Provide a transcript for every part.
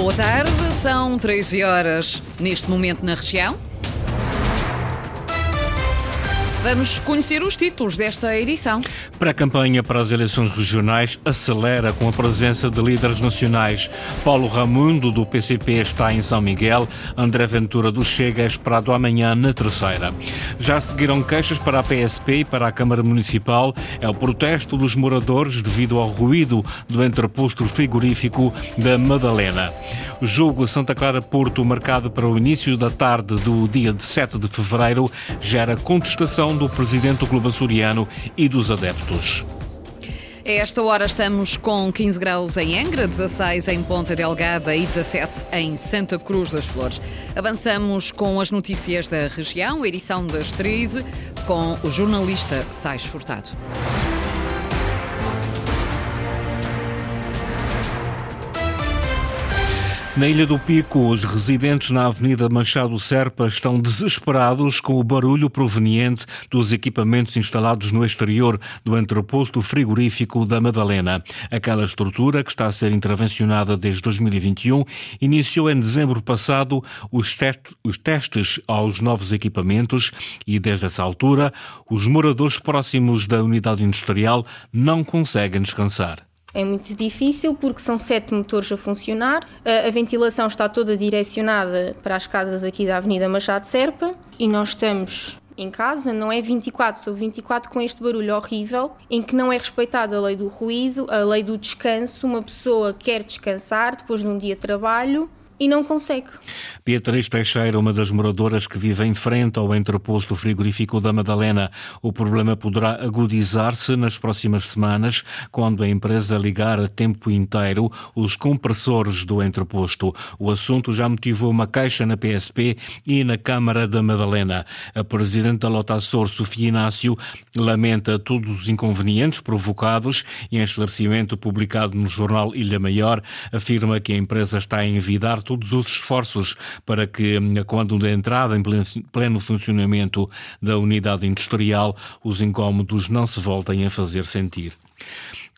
Boa tarde, são 13 horas neste momento na região. Vamos conhecer os títulos desta edição. Para a campanha para as eleições regionais, acelera com a presença de líderes nacionais. Paulo Ramundo, do PCP, está em São Miguel. André Ventura, do Chega, é esperado amanhã na terceira. Já seguiram queixas para a PSP e para a Câmara Municipal. É o protesto dos moradores devido ao ruído do entreposto frigorífico da Madalena. O jogo Santa Clara Porto, marcado para o início da tarde do dia 7 de fevereiro, gera contestação do presidente do Clube Açoriano e dos adeptos. A esta hora estamos com 15 graus em Angra, 16 em Ponta Delgada e 17 em Santa Cruz das Flores. Avançamos com as notícias da região, edição das 13, com o jornalista Sais Furtado. Na Ilha do Pico, os residentes na Avenida Machado Serpa estão desesperados com o barulho proveniente dos equipamentos instalados no exterior do entreposto frigorífico da Madalena. Aquela estrutura, que está a ser intervencionada desde 2021, iniciou em dezembro passado os, testes aos novos equipamentos e, desde essa altura, os moradores próximos da unidade industrial não conseguem descansar. É muito difícil porque são sete motores a funcionar, a, a, ventilação está toda direcionada para as casas aqui da Avenida Machado Serpa e nós estamos em casa, não é 24 sobre 24 com este barulho horrível, em que não é respeitada a lei do ruído, a lei do descanso. Uma pessoa quer descansar depois de um dia de trabalho e não consegue. Beatriz Teixeira, uma das moradoras que vive em frente ao entreposto frigorífico da Madalena. O problema poderá agudizar-se nas próximas semanas, quando a empresa ligar a tempo inteiro os compressores do entreposto. O assunto já motivou uma queixa na PSP e na Câmara da Madalena. A presidente da Lotassor, Sofia Inácio, lamenta todos os inconvenientes provocados e em esclarecimento publicado no jornal Ilha Maior, afirma que a empresa está a envidar todos os esforços para que, quando da entrada em pleno funcionamento da unidade industrial, os incômodos não se voltem a fazer sentir.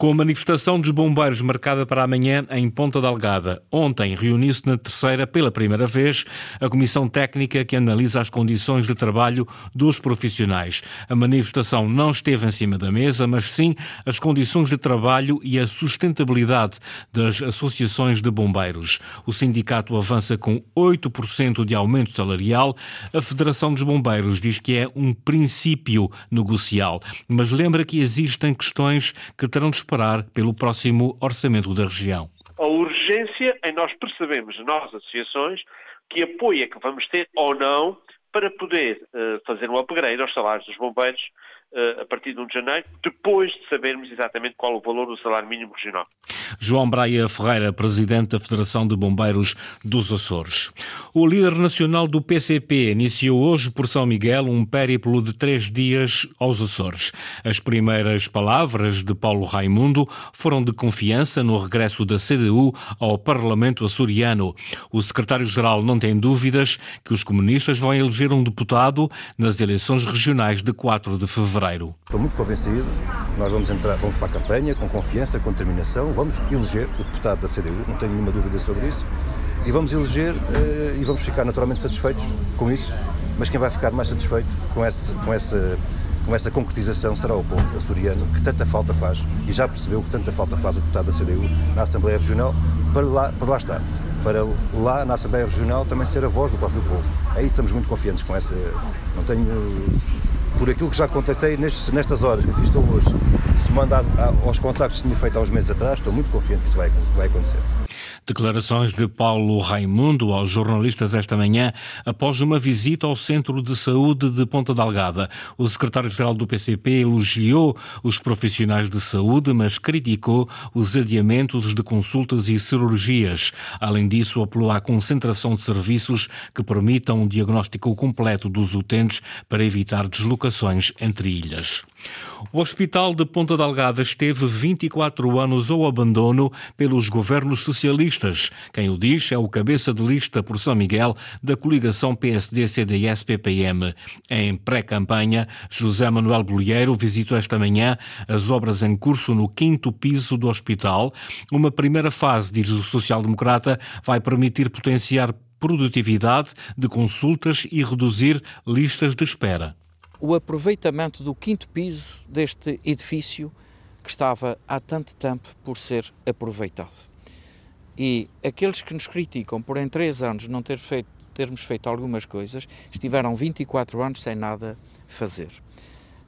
Com a manifestação dos bombeiros marcada para amanhã em Ponta Delgada, ontem reuniu-se na terceira, pela primeira vez, a Comissão Técnica que analisa as condições de trabalho dos profissionais. A manifestação não esteve em cima da mesa, mas sim as condições de trabalho e a sustentabilidade das associações de bombeiros. O sindicato avança com 8% de aumento salarial. A Federação dos Bombeiros diz que é um princípio negocial, mas lembra que existem questões que terão de esperar pelo próximo orçamento da região. A urgência em nós percebemos, nós, associações, que apoio é que vamos ter ou não para poder uh, fazer um upgrade aos salários dos bombeiros a partir de 1 de janeiro, depois de sabermos exatamente qual o valor do salário mínimo regional. João Braia Ferreira, presidente da Federação de Bombeiros dos Açores. O líder nacional do PCP iniciou hoje por São Miguel um périplo de três dias aos Açores. As primeiras palavras de Paulo Raimundo foram de confiança no regresso da CDU ao Parlamento açoriano. O secretário-geral não tem dúvidas que os comunistas vão eleger um deputado nas eleições regionais de 4 de fevereiro. Estou muito convencido. Nós vamos entrar, vamos para a campanha com confiança, com determinação. Vamos eleger o deputado da CDU, não tenho nenhuma dúvida sobre isso. E vamos eleger uh, e vamos ficar naturalmente satisfeitos com isso. Mas quem vai ficar mais satisfeito com, esse, com, essa, com essa concretização será o povo açoriano, que tanta falta faz, e já percebeu que tanta falta faz o deputado da CDU na Assembleia Regional, para lá, para lá estar. Para lá, na Assembleia Regional, também ser a voz do próprio povo. Aí estamos muito confiantes com essa. Não tenho por aquilo que já contatei nestes, nestas horas que aqui estou hoje, se manda aos contactos que tinha feito há uns meses atrás, estou muito confiante que isso vai, vai acontecer. Declarações de Paulo Raimundo aos jornalistas esta manhã após uma visita ao Centro de Saúde de Ponta Delgada. O secretário-geral do PCP elogiou os profissionais de saúde, mas criticou os adiamentos de consultas e cirurgias. Além disso, apelou à concentração de serviços que permitam um diagnóstico completo dos utentes para evitar deslocações entre ilhas. O Hospital de Ponta Delgada esteve 24 anos ao abandono pelos governos socialistas. Quem o diz é o cabeça de lista por São Miguel da coligação PSD-CDS-PPM. Em pré-campanha, José Manuel Bolheiro visitou esta manhã as obras em curso no quinto piso do hospital. Uma primeira fase, diz o social-democrata, vai permitir potenciar produtividade de consultas e reduzir listas de espera o aproveitamento do quinto piso deste edifício que estava há tanto tempo por ser aproveitado. E aqueles que nos criticam por em três anos não ter feito, termos feito algumas coisas, estiveram 24 anos sem nada fazer.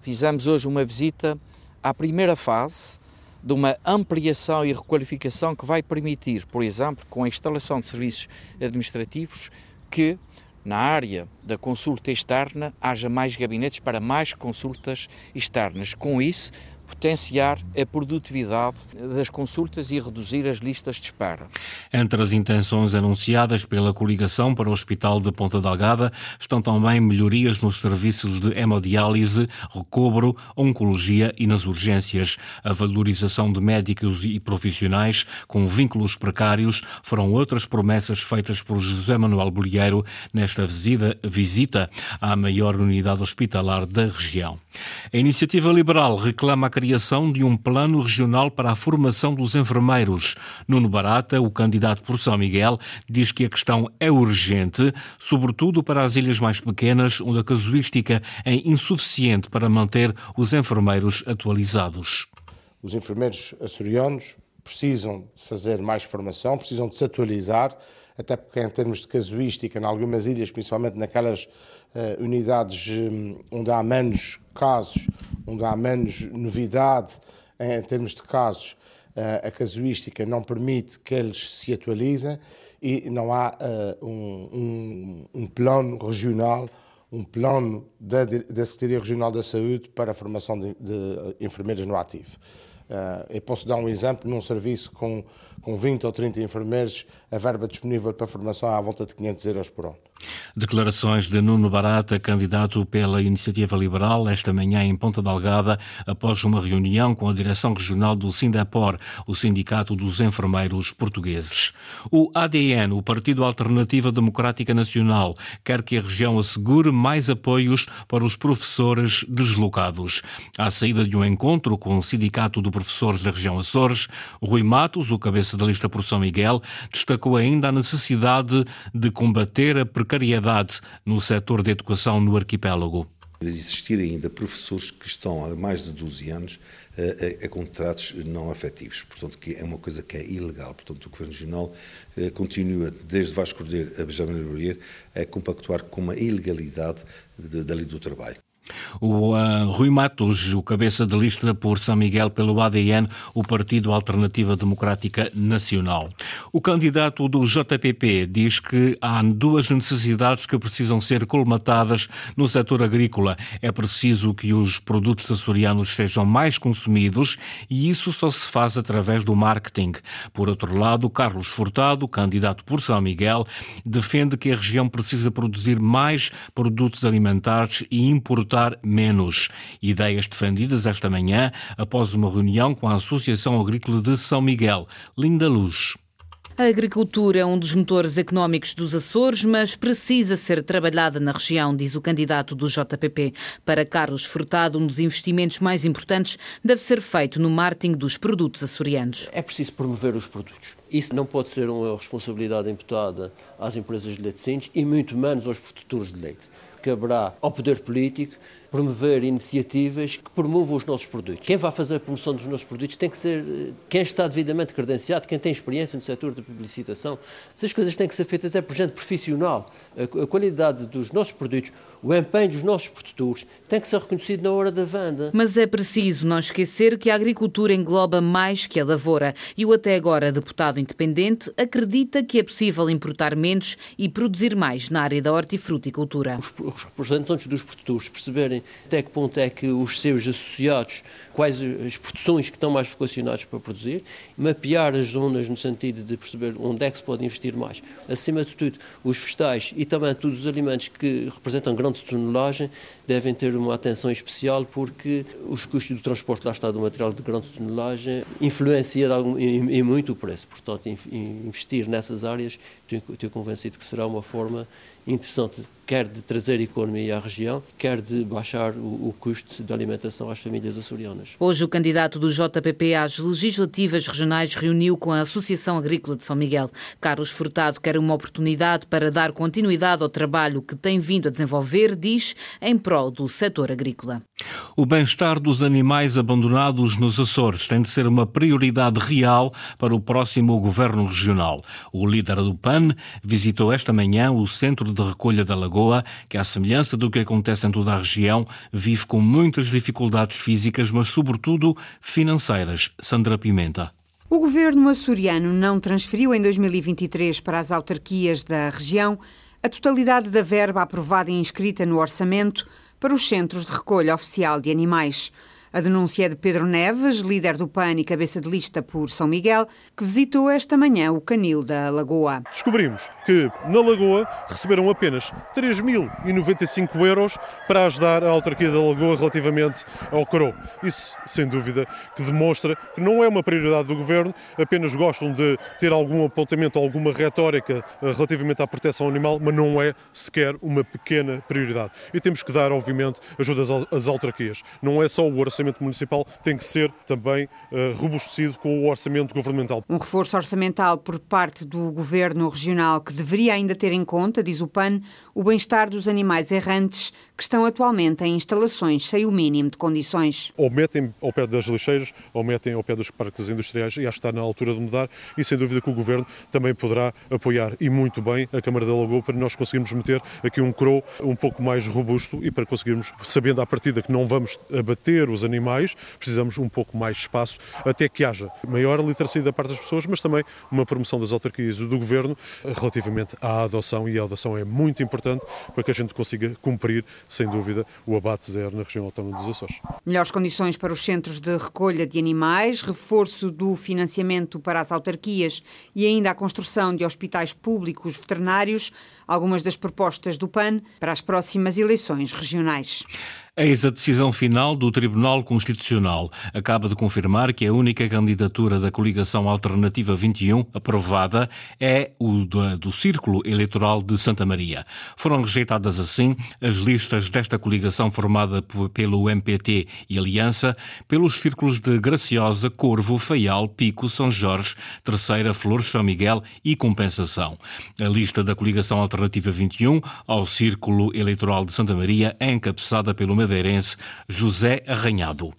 Fizemos hoje uma visita à primeira fase de uma ampliação e requalificação que vai permitir, por exemplo, com a instalação de serviços administrativos, que na área da consulta externa haja mais gabinetes para mais consultas externas. Com isso, potenciar a produtividade das consultas e reduzir as listas de espera. Entre as intenções anunciadas pela coligação para o Hospital de Ponta Delgada estão também melhorias nos serviços de hemodiálise, recobro, oncologia e nas urgências. A valorização de médicos e profissionais com vínculos precários foram outras promessas feitas por José Manuel Bolheiro nesta visita à maior unidade hospitalar da região. A iniciativa liberal reclama a criação de um plano regional para a formação dos enfermeiros. Nuno Barata, o candidato por São Miguel, diz que a questão é urgente, sobretudo para as ilhas mais pequenas, onde a casuística é insuficiente para manter os enfermeiros atualizados. Os enfermeiros açorianos precisam de fazer mais formação, precisam de se atualizar, até porque em termos de casuística, em algumas ilhas, principalmente naquelas uh, unidades um, onde há menos casos, onde há menos novidade em termos de casos, a casuística não permite que eles se atualizem e não há uh, um, um, um, plano regional, um plano da, da Secretaria Regional da Saúde para a formação de, de enfermeiras no ativo. Uh, eu posso dar um exemplo, num serviço com, com 20 ou 30 enfermeiros, a verba disponível para formação é à volta de 500 euros por ano. Declarações de Nuno Barata, candidato pela Iniciativa Liberal, esta manhã em Ponta Delgada, após uma reunião com a direção regional do Sindapor, o Sindicato dos Enfermeiros Portugueses. O ADN, o Partido Alternativa Democrática Nacional, quer que a região assegure mais apoios para os professores deslocados. À saída de um encontro com o Sindicato de Professores da região Açores, Rui Matos, o cabeça da lista por São Miguel, destacou ainda a necessidade de combater a precariedade precariedade no setor da educação no arquipélago. Existir ainda professores que estão há mais de 12 anos a, a, a, contratos não afetivos, portanto, que é uma coisa que é ilegal. Portanto, o Governo Regional eh, continua, desde Vasco Cordeiro a Benjamin Laurier, a compactuar com uma ilegalidade da lei do trabalho. O uh, Rui Matos, o cabeça de lista por São Miguel pelo ADN, o Partido Alternativa Democrática Nacional. O candidato do JPP diz que há duas necessidades que precisam ser colmatadas no setor agrícola. É preciso que os produtos açorianos sejam mais consumidos e isso só se faz através do marketing. Por outro lado, Carlos Furtado, candidato por São Miguel, defende que a região precisa produzir mais produtos alimentares e importar menos. Ideias defendidas esta manhã após uma reunião com a Associação Agrícola de São Miguel. Linda Luz. A agricultura é um dos motores económicos dos Açores, mas precisa ser trabalhada na região, diz o candidato do JPP. Para Carlos Furtado, um dos investimentos mais importantes deve ser feito no marketing dos produtos açorianos. É preciso promover os produtos. Isso não pode ser uma responsabilidade imputada às empresas de leite e muito menos aos produtores de leite caberá ao poder político promover iniciativas que promovam os nossos produtos. Quem vai fazer a promoção dos nossos produtos tem que ser eh, quem está devidamente credenciado, quem tem experiência no setor de publicitação. Essas coisas têm que ser feitas é por gente profissional. A, qualidade dos nossos produtos, o empenho dos nossos produtores tem que ser reconhecido na hora da venda. Mas é preciso não esquecer que a agricultura engloba mais que a lavoura e o até agora deputado independente acredita que é possível importar menos e produzir mais na área da hortifruticultura. Os, os representantes dos produtores perceberem até que ponto é que os seus associados, quais as produções que estão mais vocacionados para produzir, mapear as zonas no sentido de perceber onde é que se pode investir mais. Acima de tudo, os vegetais e também todos os alimentos que representam grande tonelagem devem ter uma atenção especial porque os custos do transporte lá está do material de grande tonelagem influencia em muito o preço. Portanto, investir nessas áreas, estou convencido que será uma forma interessante quer de trazer economia à região, quer de baixar o, o custo de alimentação às famílias açorianas. Hoje, o candidato do JPP às legislativas regionais reuniu com a Associação Agrícola de São Miguel. Carlos Furtado quer uma oportunidade para dar continuidade ao trabalho que tem vindo a desenvolver, diz, em prol do setor agrícola. O bem-estar dos animais abandonados nos Açores tem de ser uma prioridade real para o próximo governo regional. O líder do PAN visitou esta manhã o Centro de Recolha da Lagoa Lagoa, que, à semelhança do que acontece em toda a região, vive com muitas dificuldades físicas, mas sobretudo financeiras. Sandra Pimenta. O governo açoriano não transferiu em 2023 para as autarquias da região a totalidade da verba aprovada e inscrita no orçamento para os centros de recolha oficial de animais. A denúncia é de Pedro Neves, líder do PAN e cabeça de lista por São Miguel, que visitou esta manhã o canil da Lagoa. Descobrimos que na Lagoa receberam apenas 3.095 euros para ajudar a autarquia da Lagoa relativamente ao coro. Isso, sem dúvida, que demonstra que não é uma prioridade do governo, apenas gostam de ter algum apontamento, alguma retórica eh, relativamente à proteção animal, mas não é sequer uma pequena prioridade. E temos que dar, obviamente, ajuda às autarquias. Não é só o orçamento municipal tem que ser também uh, robustecido com o orçamento governamental. Um reforço orçamental por parte do governo regional que deveria ainda ter em conta, diz o PAN, o bem-estar dos animais errantes que estão atualmente em instalações sem o mínimo de condições. Ou metem ao pé das lixeiras, ou metem ao pé dos parques industriais, e acho que está na altura de mudar, e sem dúvida que o Governo também poderá apoiar, e muito bem, a Câmara da Lagoa para nós conseguirmos meter aqui um CRO um pouco mais robusto e para conseguirmos, sabendo à partida que não vamos abater os animais, precisamos um pouco mais de espaço até que haja maior literacia da parte das pessoas, mas também uma promoção das autarquias e do Governo relativamente à adoção, e a adoção é muito importante para que a gente consiga cumprir sem dúvida, o abate zero na região autónoma dos Açores. Melhores condições para os centros de recolha de animais, reforço do financiamento para as autarquias e ainda a construção de hospitais públicos veterinários, algumas das propostas do PAN para as próximas eleições regionais. Eis a decisão final do Tribunal Constitucional. Acaba de confirmar que a única candidatura da coligação Alternativa 21 aprovada é o do, do Círculo Eleitoral de Santa Maria. Foram rejeitadas assim as listas desta coligação formada pelo MPT e Aliança pelos círculos de Graciosa, Corvo, Faial, Pico, São Jorge, Terceira, Flores, São Miguel e Compensação. A lista da coligação Alternativa 21 ao Círculo Eleitoral de Santa Maria é encabeçada pelo madeirense José Arranhado.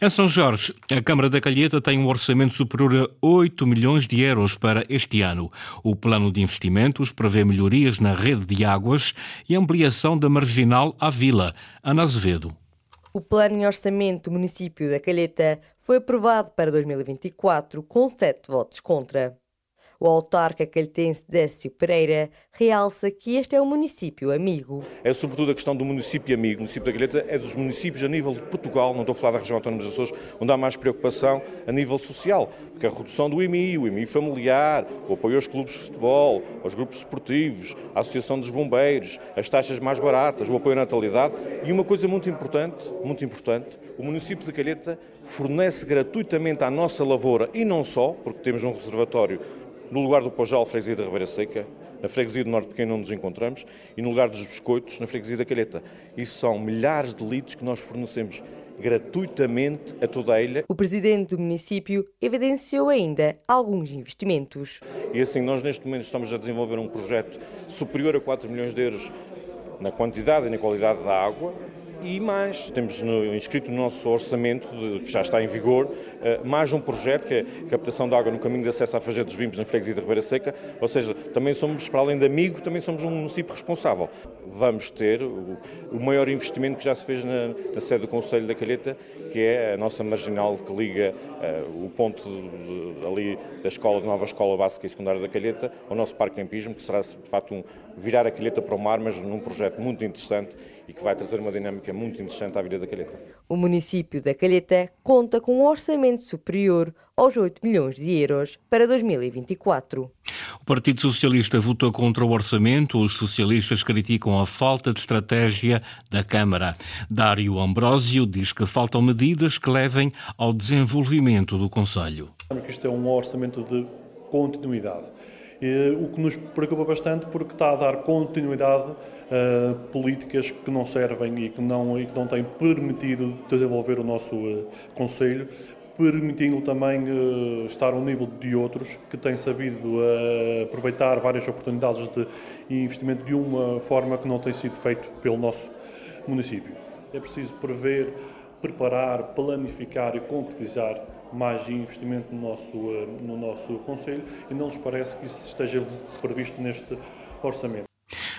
Em São Jorge, a Câmara da Calheta tem um orçamento superior a 8 milhões de euros para este ano. O plano de investimentos prevê melhorias na rede de águas e ampliação da marginal à vila. Ana Azevedo. O plano de orçamento do município da Calheta foi aprovado para 2024 com sete votos contra. O autarca calhetense Décio Pereira realça que este é um município amigo. É sobretudo a questão do município amigo. O município da Calheta é dos municípios a nível de Portugal, não estou a falar da região autónoma dos Açores, onde há mais preocupação a nível social, porque a redução do IMI, o IMI familiar, o apoio aos clubes de futebol, aos grupos esportivos, a Associação dos Bombeiros, as taxas mais baratas, o apoio à natalidade e uma coisa muito importante, muito importante, o município de Calheta fornece gratuitamente à nossa lavoura e não só, porque temos um reservatório no lugar do Pojal, freguesia da Ribeira Seca, na freguesia do Norte Pequeno, onde nos encontramos, e no lugar dos biscoitos, na freguesia da Calheta. Isso são milhares de litros que nós fornecemos gratuitamente a toda a ilha. O presidente do município evidenciou ainda alguns investimentos. E assim, nós neste momento estamos a desenvolver um projeto superior a 4 milhões de euros na quantidade e na qualidade da água, e mais, temos no, inscrito no nosso orçamento, de, que já está em vigor, uh, mais um projeto que é captação de água no caminho de acesso à Fagé dos Vimbos, na freguesia de Ribeira Seca, ou seja, também somos, para além de amigo, também somos um município responsável. Vamos ter o, o maior investimento que já se fez na, na, sede do Conselho da Calheta, que é a nossa marginal que liga uh, o ponto de, de, ali da escola, da nova escola básica e secundária da Calheta, ao nosso parque campismo, que será de facto um, virar a Calheta para o mar, mas num projeto muito interessante e que vai trazer uma dinâmica muito interessante à vida da Calheta. O município da Calheta conta com um orçamento superior aos 8 milhões de euros para 2024. O Partido Socialista votou contra o orçamento. Os socialistas criticam a falta de estratégia da Câmara. Dário Ambrósio diz que faltam medidas que levem ao desenvolvimento do Conselho. Isto é um orçamento de continuidade. O que nos preocupa bastante porque está a dar continuidade a políticas que não servem e que não, e que não têm permitido desenvolver o nosso uh, Conselho, permitindo também estar ao nível de outros que têm sabido aproveitar várias oportunidades de investimento de uma forma que não tem sido feito pelo nosso município. É preciso prever, preparar, planificar e concretizar mais investimento no nosso, uh, no nosso Conselho e não nos parece que isso esteja previsto neste orçamento.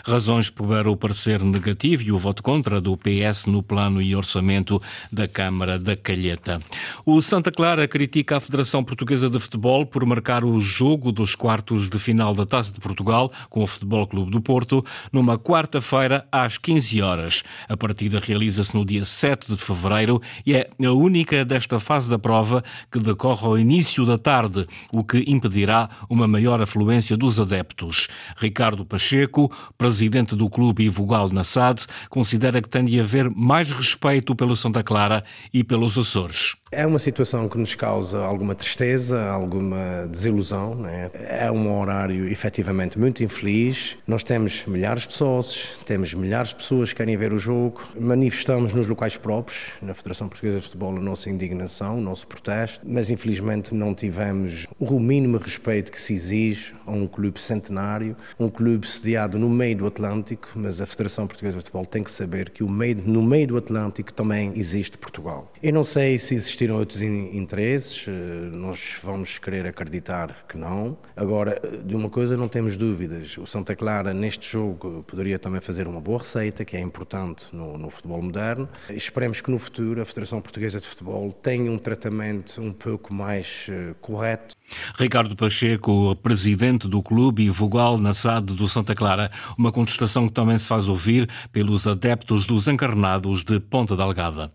Razões para o parecer negativo e o voto contra do PS no plano e orçamento da Câmara da Calheta. O Santa Clara critica a Federação Portuguesa de Futebol por marcar o jogo dos quartos de final da Taça de Portugal com o Futebol Clube do Porto numa quarta-feira às 15 horas. A partida realiza-se no dia 7 de fevereiro e é a única desta fase da prova que decorre ao início da tarde, o que impedirá uma maior afluência dos adeptos. Ricardo Pacheco, presidente presidente do clube Ivo Gal Nassad, considera que tem de haver mais respeito pelo Santa Clara e pelos Açores. É uma situação que nos causa alguma tristeza, alguma desilusão. Né? É um horário efetivamente muito infeliz. Nós temos milhares de sócios, temos milhares de pessoas que querem ver o jogo. Manifestamos nos locais próprios, na Federação Portuguesa de Futebol, a nossa indignação, o nosso protesto, mas infelizmente não tivemos o mínimo respeito que se exige a um clube centenário, um clube sediado no meio do Atlântico, mas a Federação Portuguesa de Futebol tem que saber que meio, no meio do Atlântico também existe Portugal. Eu não sei se existe existiram outros interesses, eh, nós vamos querer acreditar que não. Agora, de uma coisa não temos dúvidas, o Santa Clara neste jogo poderia também fazer uma boa receita, que é importante no, no futebol moderno. Esperemos que no futuro a Federação Portuguesa de Futebol tenha um tratamento um pouco mais uh, correto. Ricardo Pacheco, presidente do clube e vogal na SAD do Santa Clara, uma contestação que também se faz ouvir pelos adeptos dos encarnados de Ponta Delgada.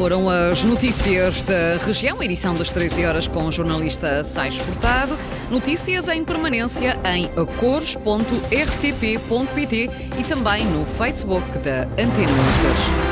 Foram as notícias da região, edição das 13 horas com o jornalista Sais Furtado. Notícias em permanência em acores.rtp.pt e também no Facebook da Antena Açores.